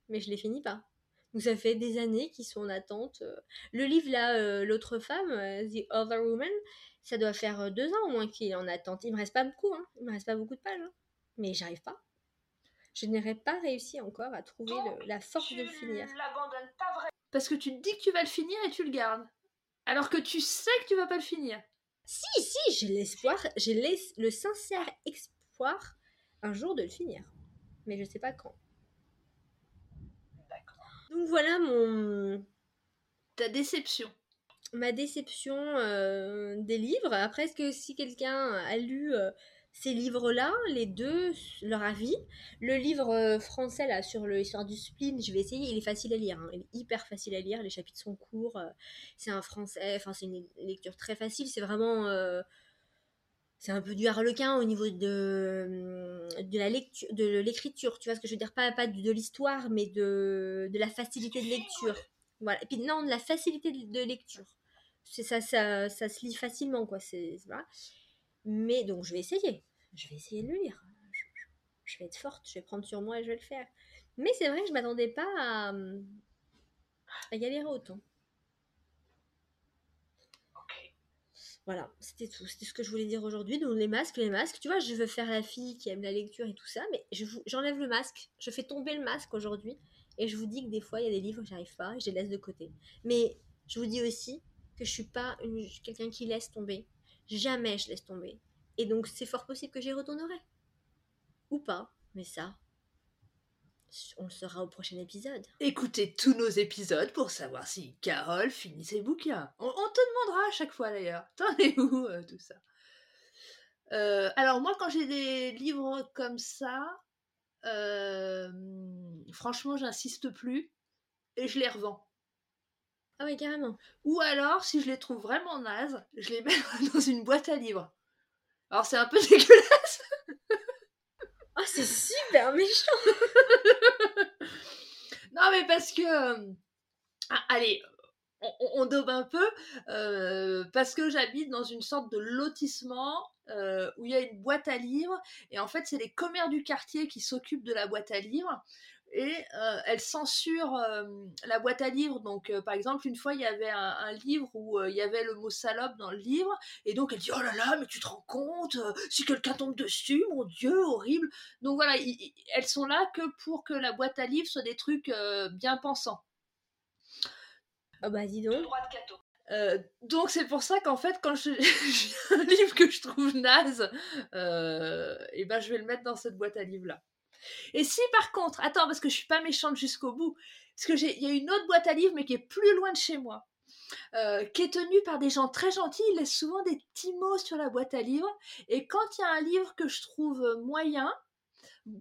mais je les finis pas. Donc ça fait des années qu'ils sont en attente. euh. Le livre là, euh, l'autre femme, euh, The Other Woman, ça doit faire deux ans au moins qu'il est en attente. Il me reste pas beaucoup, hein. il me reste pas beaucoup de pages, hein. mais j'arrive pas. Je n'aurais pas réussi encore à trouver le- la force de le finir. pas vraiment. Parce que tu te dis que tu vas le finir et tu le gardes. Alors que tu sais que tu vas pas le finir. Si, si, j'ai l'espoir, j'ai l'es- le sincère espoir un jour de le finir. Mais je sais pas quand. Donc voilà mon, Ta déception. ma déception euh, des livres. Après, est-ce que si quelqu'un a lu euh, ces livres-là, les deux, leur avis, le livre euh, français là sur l'histoire du spleen, je vais essayer. Il est facile à lire, hein. il est hyper facile à lire. Les chapitres sont courts. c'est un français, enfin c'est une lecture très facile. C'est vraiment c'est un peu du harlequin au niveau de, de la lecture, de l'écriture, tu vois ce que je veux dire, pas, pas de, l'histoire, mais de, de la facilité de lecture. Voilà. Et puis non, de la facilité de, lecture. C'est ça, ça, ça se lit facilement, quoi. C'est voilà. Mais donc je vais essayer. Je vais essayer de le lire. Je, vais être forte, je vais prendre sur moi et je vais le faire. Mais c'est vrai que je m'attendais pas à, à galérer autant. Voilà, c'était tout. C'était ce que je voulais dire aujourd'hui. Donc les masques, les masques. Tu vois, je veux faire la fille qui aime la lecture et tout ça, mais j'enlève le masque. Je fais tomber le masque aujourd'hui. Et je vous dis que des fois, il y a des livres que j'arrive pas et je les laisse de côté. Mais je vous dis aussi que je suis pas quelqu'un qui laisse tomber. Jamais je laisse tomber. Et donc c'est fort possible que j'y retournerai. Ou pas. Mais ça, on le saura au prochain épisode. Écoutez tous nos épisodes pour savoir si Carole finit ses bouquins. On, on te demandera à chaque fois d'ailleurs. T'en es où euh, tout ça? Euh, Alors moi quand j'ai des livres comme ça, euh, franchement j'insiste plus et je les revends. Ah oui, carrément. Ou alors si je les trouve vraiment nazes, je les mets dans une boîte à livres. Alors c'est un peu dégueulasse. C'est super méchant. Non, mais parce que. euh, ah, allez, on, on- daube un peu. euh, parce que j'habite dans une sorte de lotissement euh, où il y a une boîte à livres. Et en fait, c'est les commères du quartier qui s'occupent de la boîte à livres. Et euh, elles censurent euh, la boîte à livres. Donc, euh, par exemple, une fois, il y avait un, un livre où euh, il y avait le mot salope dans le livre. Et donc, elle dit Oh là là, mais tu te rends compte Si quelqu'un tombe dessus, mon Dieu, horrible. Donc voilà, elles sont là que pour que la boîte à livres soit des trucs euh, bien pensants. Oh bah dis donc. Euh, donc c'est pour ça qu'en fait quand je- j'ai un livre que je trouve naze, euh, et ben je vais le mettre dans cette boîte à livres là. Et si par contre, attends parce que je suis pas méchante jusqu'au bout, parce que il y a une autre boîte à livres mais qui est plus loin de chez moi, euh, qui est tenue par des gens très gentils, ils laissent souvent des petits mots sur la boîte à livres, et quand il y a un livre que je trouve moyen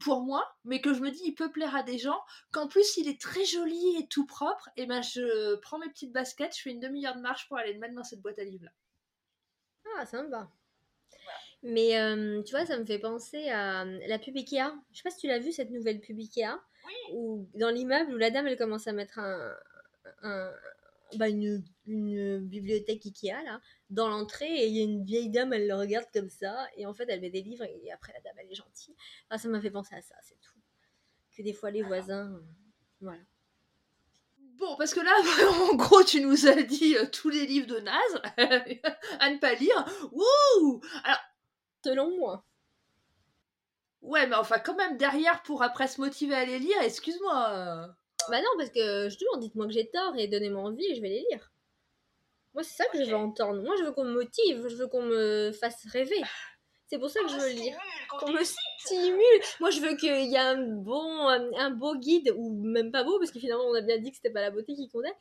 pour moi, mais que je me dis il peut plaire à des gens, qu'en plus il est très joli et tout propre, et ben je prends mes petites baskets, je fais une demi-heure de marche pour aller le mettre dans cette boîte à livres là. Ah, sympa. Mais euh, tu vois, ça me fait penser à euh, la pub Ikea. Je sais pas si tu l'as vu cette nouvelle pub Ikea. Où, dans l'immeuble où la dame elle commence à mettre un, un, bah, une, une bibliothèque Ikea, là, dans l'entrée, et il y a une vieille dame, elle le regarde comme ça, et en fait, elle met des livres, et après, la dame, elle est gentille. Enfin, ça m'a fait penser à ça, c'est tout. Que des fois, les voisins, euh, voilà. Bon, parce que là, en gros, tu nous as dit euh, tous les livres de Naz à ne pas lire. Wouh Alors, Selon moi. ouais, mais enfin, quand même, derrière, pour après se motiver à les lire, excuse-moi. Bah non, parce que je toujours, dites-moi que j'ai tort, et donnez-moi envie, et je vais les lire. Moi, c'est ça que je veux entendre. Moi, je veux qu'on me motive, je veux qu'on me fasse rêver. C'est pour ça que je veux lire. Qu'on me stimule. Moi, je veux qu'il y ait un bon, un, beau guide, ou même pas beau, parce que finalement, on a bien dit que c'était pas la beauté qui comptait,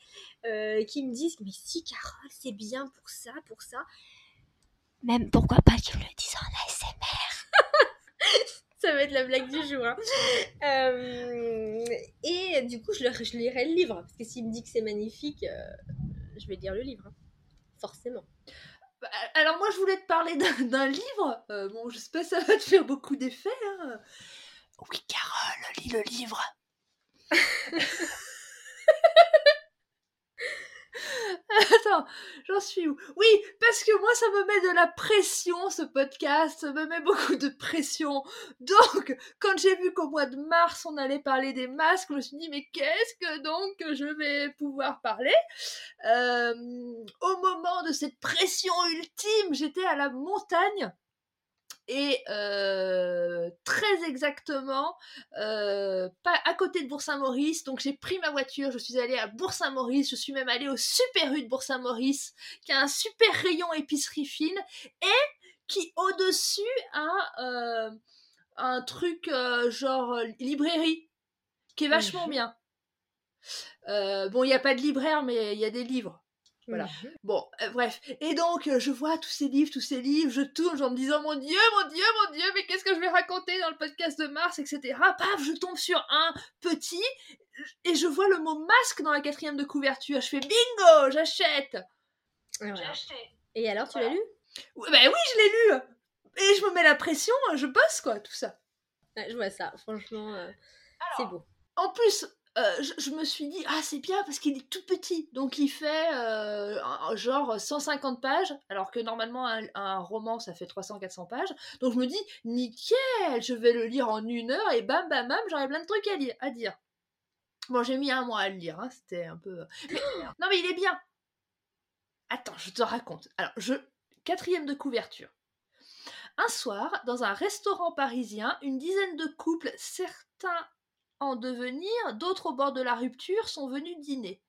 euh, qui me disent Mais si, Carole, c'est bien pour ça, pour ça. Même pourquoi pas qu'ils me le disent en ASMR. ça va être la blague du jour. hein. Euh, et du coup, je, le- je lirai le livre, parce que s'il me dit que c'est magnifique, euh, je vais lire le livre. hein. Forcément. bah, Alors, moi, je voulais te parler d'un livre. Euh, bon, je sais pas si ça va te faire beaucoup d'effet. hein. Oui, Carole, lis le livre. Attends, j'en suis où? Oui, parce que moi, ça me met de la pression, ce podcast, ça me met beaucoup de pression. Donc, quand j'ai vu qu'au mois de mars, on allait parler des masques, je me suis dit, mais qu'est-ce que donc je vais pouvoir parler? Euh, Au moment de cette pression ultime, j'étais à la montagne. Et euh, très exactement, euh, pas à côté de Bourg-Saint-Maurice. Donc j'ai pris ma voiture, je suis allée à Bourg-Saint-Maurice, je suis même allée au Super U de Bourg-Saint-Maurice, qui a un super rayon épicerie fine, et qui au-dessus a euh, un truc genre librairie, qui est vachement Mhm. bien. Euh, bon, il n'y a pas de libraire, mais il y a des livres. Voilà. Mhm. Bon, euh, bref. Et donc, euh, je vois tous ces livres, tous ces livres, je tourne en me disant, mon Dieu, mon Dieu, mon Dieu, mais qu'est-ce que je vais raconter dans le podcast de Mars, etc. Paf, je tombe sur un petit, et je vois le mot masque dans la quatrième de couverture. Je fais bingo, j'achète. Voilà. acheté. Et alors, tu l'as lu? Ouais, Bah oui, je l'ai lu. Et je me mets la pression, je bosse, quoi, tout ça. Ouais, Je vois ça, franchement, euh, c'est beau. En plus, euh, je, je me suis dit, ah, c'est bien parce qu'il est tout petit. Donc, il fait euh, un- genre 150 pages, alors que normalement, un, un roman, ça fait 300-400 pages. Donc, je me dis, nickel, je vais le lire en une heure et bam, bam, bam, j'aurai plein de trucs à, lire, à dire. Bon, j'ai mis un mois à le lire, hein, c'était un peu. Mais- non, mais il est bien. Attends, je te raconte. Alors, je. Quatrième de couverture. Un soir, dans un restaurant parisien, une dizaine de couples, certains en devenir, d'autres au bord de la rupture, sont venus dîner.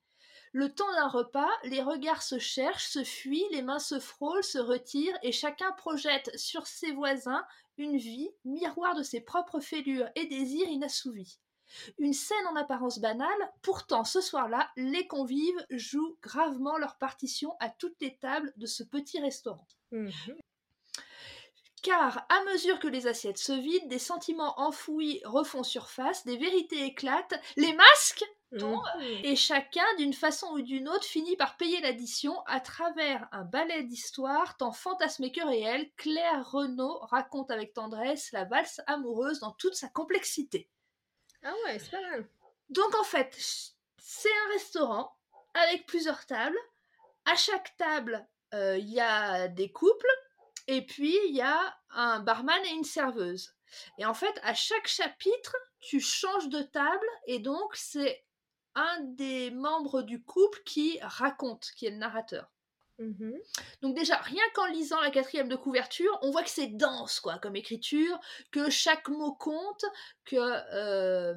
Le temps d'un repas, les regards se cherchent, se fuient, les mains se frôlent, se retirent, et chacun projette sur ses voisins une vie, miroir de ses propres fêlures et désirs inassouvis. Une scène en apparence banale, pourtant ce soir-là, les convives jouent gravement leur partition à toutes les tables de ce petit restaurant. Mhm. Car à mesure que les assiettes se vident, des sentiments enfouis refont surface, des vérités éclatent, les masques tombent, Mhm. et chacun, d'une façon ou d'une autre, finit par payer l'addition à travers un ballet d'histoire tant fantasmé que réel. Claire Renaud raconte avec tendresse la valse amoureuse dans toute sa complexité. Ah ouais, c'est pas mal. Donc en fait, c'est un restaurant avec plusieurs tables. À chaque table, euh, il y a des couples et puis il y a un barman et une serveuse. Et en fait, à chaque chapitre, tu changes de table et donc c'est un des membres du couple qui raconte, qui est le narrateur. Mhm. Donc déjà, rien qu'en lisant la quatrième de couverture, on voit que c'est dense, quoi, comme écriture, que chaque mot compte, que... euh,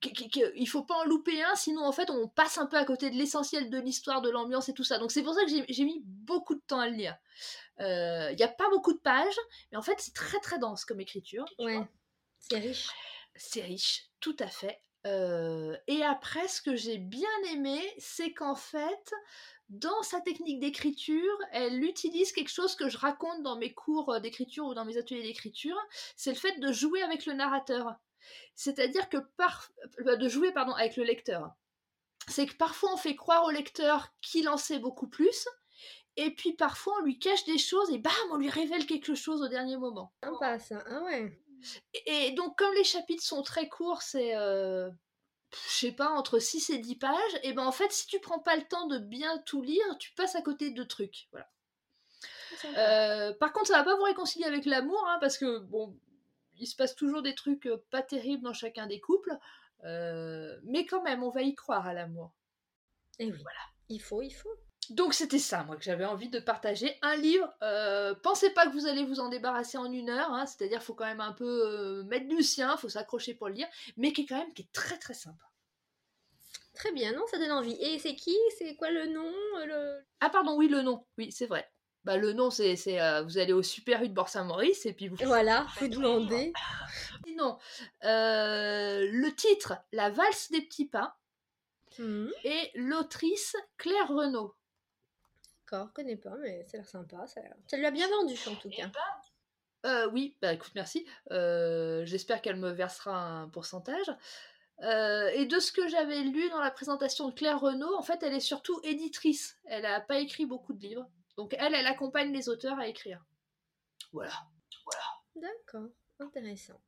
qu- qu- qu- il faut pas en louper un, sinon en fait on passe un peu à côté de l'essentiel de l'histoire, de l'ambiance et tout ça. Donc c'est pour ça que j'ai- mis beaucoup de temps à le lire. Il n'y a pas beaucoup de pages, mais en fait c'est très très dense comme écriture. Ouais, c'est riche. C'est riche, tout à fait. Euh, et après, ce que j'ai bien aimé, c'est qu'en fait, dans sa technique d'écriture, elle utilise quelque chose que je raconte dans mes cours euh, d'écriture ou dans mes ateliers d'écriture, c'est le fait de jouer avec le narrateur. C'est-à-dire que par... euh, de jouer pardon, avec le lecteur. C'est que parfois on fait croire au lecteur qu'il en sait beaucoup plus, et puis parfois on lui cache des choses et bam, on lui révèle quelque chose au dernier moment. Sympa ça. Ah ouais. Et donc, comme les chapitres sont très courts, c'est euh, je sais pas, entre 6 et 10 pages, et ben en fait, si tu prends pas le temps de bien tout lire, tu passes à côté de trucs. Voilà. Euh, par contre, ça va pas vous réconcilier avec l'amour, hein, parce que bon, il se passe toujours des trucs pas terribles dans chacun des couples, euh, mais quand même, on va y croire à l'amour. Et oui, voilà. Il faut, il faut. Donc c'était ça, moi, que j'avais envie de partager. Un livre, pensez pas que vous allez vous en débarrasser en une heure, hein, c'est-à-dire faut quand même un peu mettre du sien, faut s'accrocher pour le lire, mais qui est quand même qui est très très sympa. Très bien, non, ça donne envie. Et c'est qui? C'est quoi le nom le... Ah pardon, oui, le nom, oui, c'est vrai. Bah, le nom, c'est, euh, vous allez au Super U de Borsa-Maurice et puis vous. Voilà, vous demandez. Sinon, euh, le titre, La valse des petits pas, mmh. et l'autrice Claire Renaud. D'accord, connais pas, mais ça a l'air sympa. Ça, ça lui a bien vendu en tout cas. Euh, oui, bah écoute, merci. J'espère qu'elle me versera un pourcentage. et de ce que j'avais lu dans la présentation de Claire Renaud, en fait, elle est surtout éditrice. Elle n'a pas écrit beaucoup de livres. Donc elle, elle accompagne les auteurs à écrire. Voilà. Voilà. D'accord, intéressant.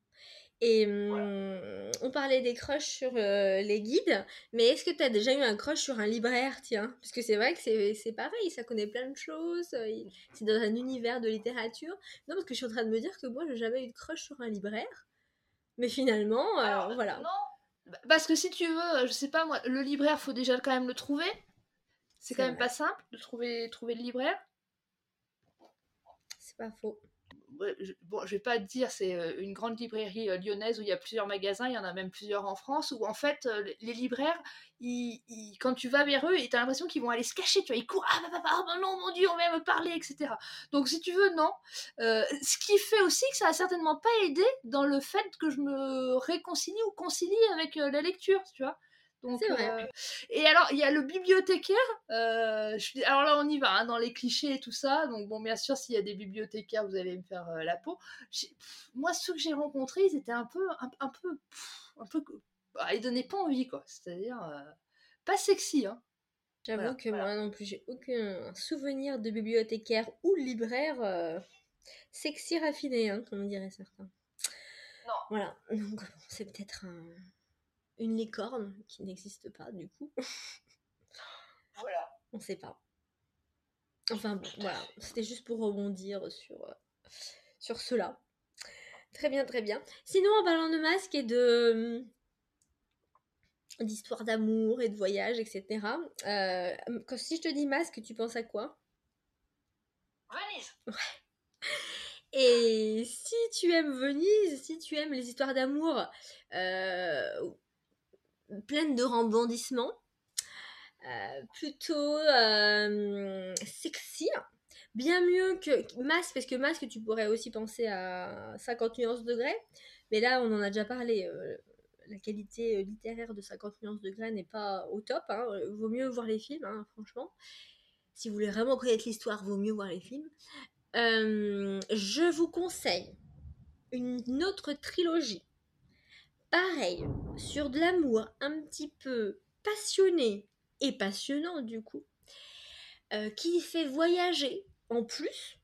Et hum, on parlait des crushs sur euh, les guides, mais est-ce que tu as déjà eu un crush sur un libraire, tiens? Parce que c'est vrai que c'est pareil, ça connaît plein de choses, euh, c'est dans un univers de littérature. Non, parce que je suis en train de me dire que moi, j'ai jamais eu de crush sur un libraire, mais finalement, euh, voilà. Non, parce que si tu veux, je sais pas moi, le libraire, faut déjà quand même le trouver. C'est quand même pas simple de trouver, trouver le libraire. C'est pas faux. je, bon, je vais pas te dire, c'est euh, une grande librairie euh, lyonnaise où il y a plusieurs magasins, il y en a même plusieurs en France, où en fait, euh, les libraires, quand tu vas vers eux, tu as l'impression qu'ils vont aller se cacher, tu vois, ils courent, ah, bah, bah, bah, bah, non, mon Dieu, on vient me parler, etc. Donc, si tu veux, non. ce qui fait aussi que ça a certainement pas aidé dans le fait que je me réconcilie ou concilie avec la lecture, tu vois. Donc, euh, et alors, il y a le bibliothécaire. Euh, je alors là, on y va hein, dans les clichés et tout ça. Donc, bon, bien sûr, s'il y a des bibliothécaires, vous allez me faire euh, la peau. Moi, ceux que j'ai rencontrés, ils étaient un peu, un, peu, un peu, bah, ils donnaient pas envie, quoi. C'est-à-dire pas sexy, hein. J'avoue que moi non plus, j'ai aucun souvenir de bibliothécaire ou libraire sexy raffiné, hein, comme dirait certains. Non. Voilà, donc c'est peut-être un une licorne qui n'existe pas du coup. voilà. On sait pas. Enfin bon, voilà, c'était juste pour rebondir sur, euh, sur cela. Très bien, très bien. Sinon, en parlant de masque et de hum, d'histoire d'amour et de voyage, etc. Euh, quand, si je te dis masque, tu penses à quoi? Venise. Ouais. Et si tu aimes Venise, si tu aimes les histoires d'amour, euh, pleine de rebondissements, euh, plutôt euh, sexy, bien mieux que Masque, parce que Masque, tu pourrais aussi penser à 50 nuances degrés, mais là, on en a déjà parlé. Euh, la qualité littéraire de 50 nuances degrés n'est pas au top. Hein. Vaut mieux voir les films, hein, franchement. Si vous voulez vraiment connaître l'histoire, vaut mieux voir les films. je vous conseille une autre trilogie pareil, sur de l'amour un petit peu passionné et passionnant du coup, euh, qui fait voyager en plus,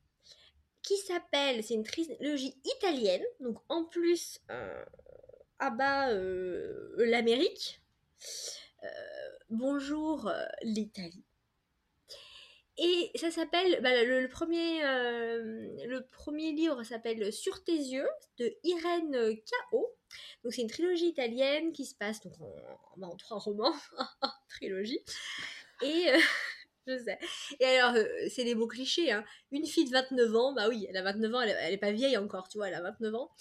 qui s'appelle, c'est une trilogie italienne, donc en plus, euh, bas euh, l'Amérique, bonjour l'Italie. Et ça s'appelle, bah, le, premier, le premier livre s'appelle Sur tes yeux de Irène K.O. Donc c'est une trilogie italienne qui se passe donc en, bah, trois romans, trilogie. Et euh, je sais. Et alors, euh, c'est les mots clichés. Hein. Une fille de 29 ans, bah oui, elle a 29 ans, elle, elle est pas vieille encore, tu vois, elle a 29 ans.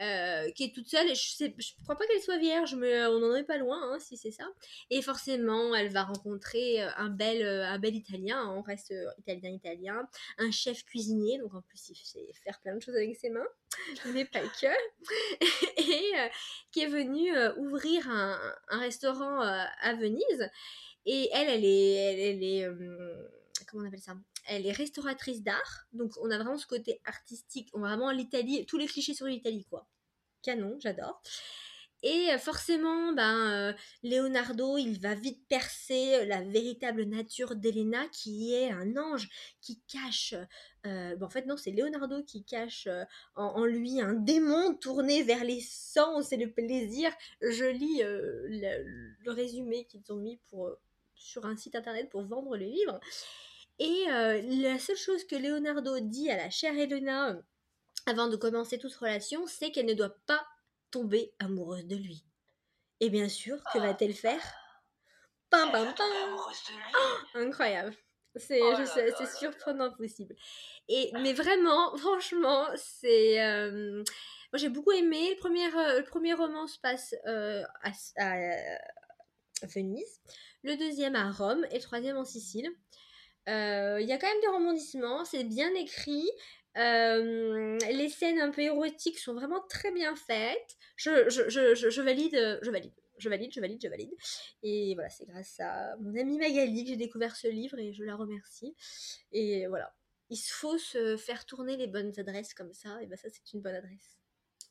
Euh, qui est toute seule je, je crois pas qu'elle soit vierge mais on n'en est pas loin hein, si c'est ça. Et forcément elle va rencontrer un bel un bel italien. On reste italien italien. Un chef cuisinier. Donc en plus il sait faire plein de choses avec ses mains. Mais pas que. Et euh, qui est venu euh, ouvrir un, un restaurant à Venise. Et elle elle est elle, elle est comment on appelle ça elle est restauratrice d'art, donc on a vraiment ce côté artistique, on a vraiment l'Italie, tous les clichés sur l'Italie, quoi. Canon, j'adore. Et forcément, ben, Leonardo, il va vite percer la véritable nature d'Elena, qui est un ange qui cache. Ben, en fait, non, c'est Leonardo qui cache en, lui un démon tourné vers les sens et le plaisir. Je lis le, résumé qu'ils ont mis pour, sur un site internet pour vendre les livres. Et la seule chose que Leonardo dit à la chère Elena avant de commencer toute relation, c'est qu'elle ne doit pas tomber amoureuse de lui. Et bien sûr, que ah. va-t-elle faire? Pam pam pam Incroyable. C'est oh surprenant possible. Et mais vraiment, franchement, c'est euh, moi j'ai beaucoup aimé le premier euh, le premier roman se passe euh, à, à, Venise, le deuxième à Rome et le troisième en Sicile. Il y a quand même des rebondissements, c'est bien écrit, euh, les scènes un peu érotiques sont vraiment très bien faites. Je, je, je, je, valide, je valide, je valide, je valide, je valide. Et voilà, c'est grâce à mon amie Magali que j'ai découvert ce livre et je la remercie. Et voilà, il faut se faire tourner les bonnes adresses comme ça. Et ben ça, c'est une bonne adresse.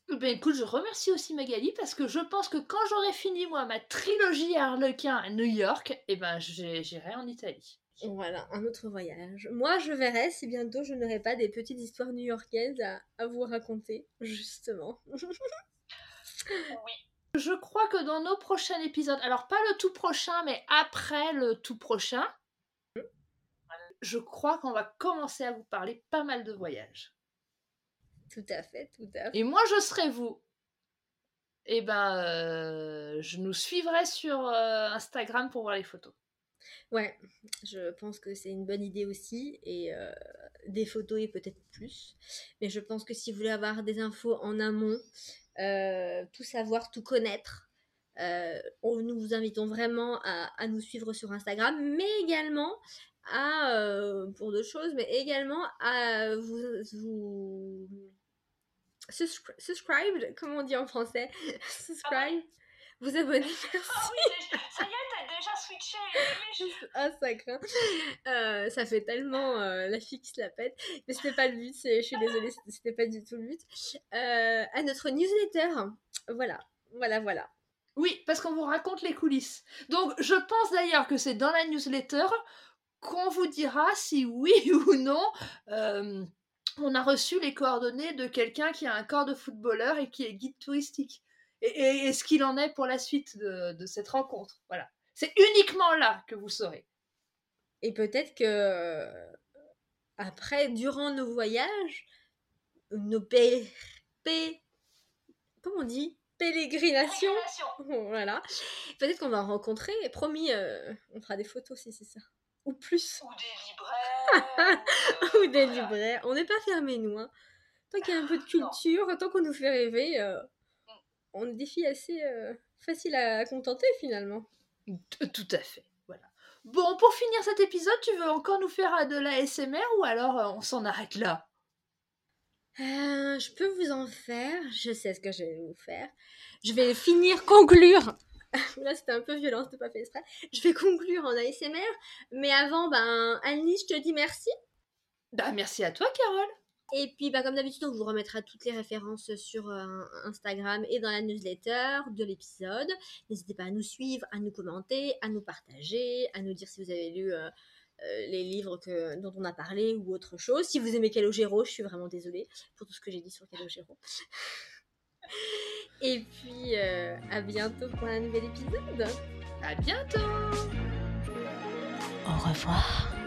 Ben écoute, je remercie aussi Magali parce que je pense que quand j'aurai fini moi ma trilogie Harlequin à New York, et eh ben j'irai en Italie. Voilà, un autre voyage. Moi, je verrai si bientôt je n'aurai pas des petites histoires new-yorkaises à, vous raconter, justement. oui. Je crois que dans nos prochains épisodes, alors pas le tout prochain, mais après le tout prochain, je crois qu'on va commencer à vous parler pas mal de voyages. Tout à fait, tout à fait. Et moi, je serai vous. Et eh ben, euh, je nous suivrai sur euh, Instagram pour voir les photos. Ouais, je pense que c'est une bonne idée aussi, et euh, des photos et peut-être plus. Mais je pense que si vous voulez avoir des infos en amont, euh, tout savoir, tout connaître, euh, nous vous invitons vraiment à, nous suivre sur Instagram, mais également à, pour d'autres choses, mais également à vous, vous subscribe, comment on dit en français? Subscribe, vous abonner, merci. Ah oui, ça y est, switché. ah, ça craint. Euh, ça fait tellement euh, la fille qui se la pète. Mais c'était pas le but, je suis désolée, c'était pas du tout le but. Euh, à notre newsletter. Voilà, voilà, voilà. Oui, parce qu'on vous raconte les coulisses. Donc, je pense d'ailleurs que c'est dans la newsletter qu'on vous dira si oui ou non on a reçu les coordonnées de quelqu'un qui a un corps de footballeur et qui est guide touristique. Et, ce qu'il en est pour la suite de, de cette rencontre. Voilà. C'est uniquement là que vous saurez. Et peut-être que après, durant nos voyages, nos p comment on dit? Pérégrinations, voilà. Peut-être qu'on va rencontrer. Promis, euh, on fera des photos si c'est ça, ou plus. Ou des libraires. ou des libraires. On n'est pas fermés nous. Hein. Tant qu'il y a un peu de culture, tant qu'on nous fait rêver, euh, mm. on est des filles assez euh, faciles à contenter finalement. Tout à fait. Voilà. Bon, pour finir cet épisode, tu veux encore nous faire euh, de la SMR ou alors euh, on s'en arrête là? Euh, Je peux vous en faire. Je sais ce que je vais vous faire. Je vais finir, conclure. Là, c'était un peu violent, c'était pas fait exprès. Je vais conclure en ASMR. Mais avant, ben, Annie, je te dis merci. Bah, merci à toi, Carole. Et puis, bah, comme d'habitude, on vous remettra toutes les références sur euh, Instagram et dans la newsletter de l'épisode. N'hésitez pas à nous suivre, à nous commenter, à nous partager, à nous dire si vous avez lu euh, euh, les livres dont on a parlé ou autre chose. Si vous aimez Calogero, je suis vraiment désolée pour tout ce que j'ai dit sur Calogero. et puis, à bientôt pour un nouvel épisode. À bientôt Au revoir.